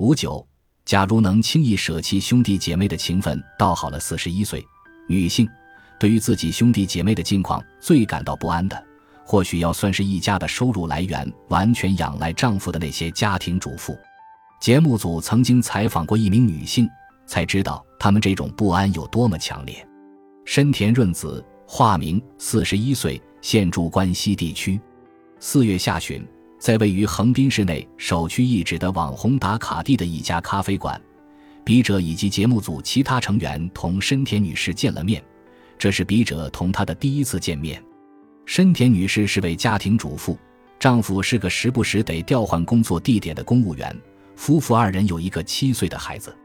五九，假如能轻易舍弃兄弟姐妹的情分，倒好了。四十一岁女性，对于自己兄弟姐妹的境况最感到不安的，或许要算是一家的收入来源完全仰赖丈夫的那些家庭主妇。节目组曾经采访过一名女性，才知道她们这种不安有多么强烈。深田润子，化名，四十一岁，现住关西地区。四月下旬，在位于横滨市内首屈一指的网红打卡地的一家咖啡馆，笔者以及节目组其他成员同深田女士见了面。这是笔者同她的第一次见面。深田女士是位家庭主妇，丈夫是个时不时得调换工作地点的公务员。夫妇二人有一个七岁的孩子，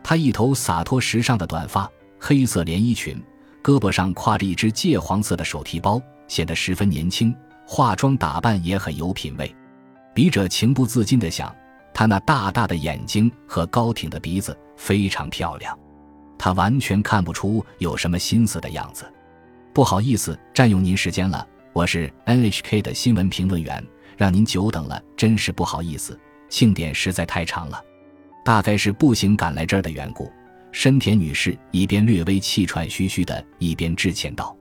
她一头洒脱时尚的短发，黑色连衣裙，胳膊上挎着一只芥黄色的手提包，显得十分年轻。化妆打扮也很有品味。笔者情不自禁地想，她那大大的眼睛和高挺的鼻子非常漂亮。她完全看不出有什么心思的样子。不好意思，占用您时间了，我是 NHK 的新闻评论员，让您久等了，真是不好意思。庆典实在太长了，大概是步行赶来这儿的缘故。深田女士一边略微气喘吁吁的，一边致歉道：“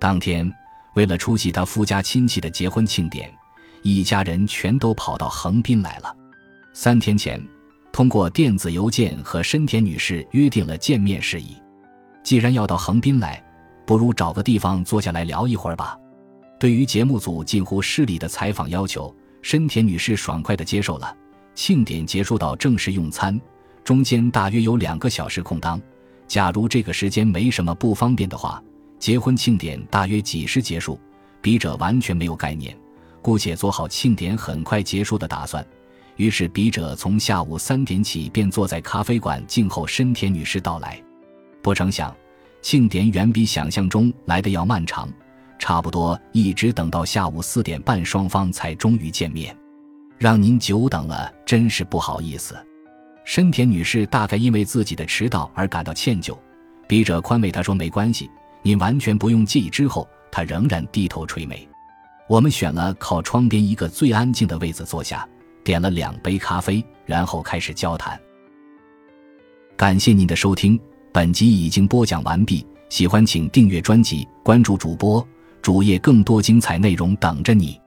当天为了出席他夫家亲戚的结婚庆典，一家人全都跑到横滨来了。三天前，通过电子邮件和深田女士约定了见面事宜。既然要到横滨来，不如找个地方坐下来聊一会儿吧。”对于节目组近乎失礼的采访要求。深田女士爽快地接受了。庆典结束到正式用餐，中间大约有两个小时空档。假如这个时间没什么不方便的话，结婚庆典大约几时结束？笔者完全没有概念，姑且做好庆典很快结束的打算。于是，笔者从下午三点起便坐在咖啡馆静候深田女士到来。不成想，庆典远比想象中来的要漫长。差不多一直等到下午四点半，双方才终于见面，让您久等了，真是不好意思。深田女士大概因为自己的迟到而感到歉疚，笔者宽慰她说：“没关系，您完全不用介意。”之后，他仍然低头垂眉。我们选了靠窗边一个最安静的位子坐下，点了两杯咖啡，然后开始交谈。感谢您的收听，本集已经播讲完毕。喜欢请订阅专辑，关注主播。主页更多精彩内容等着你。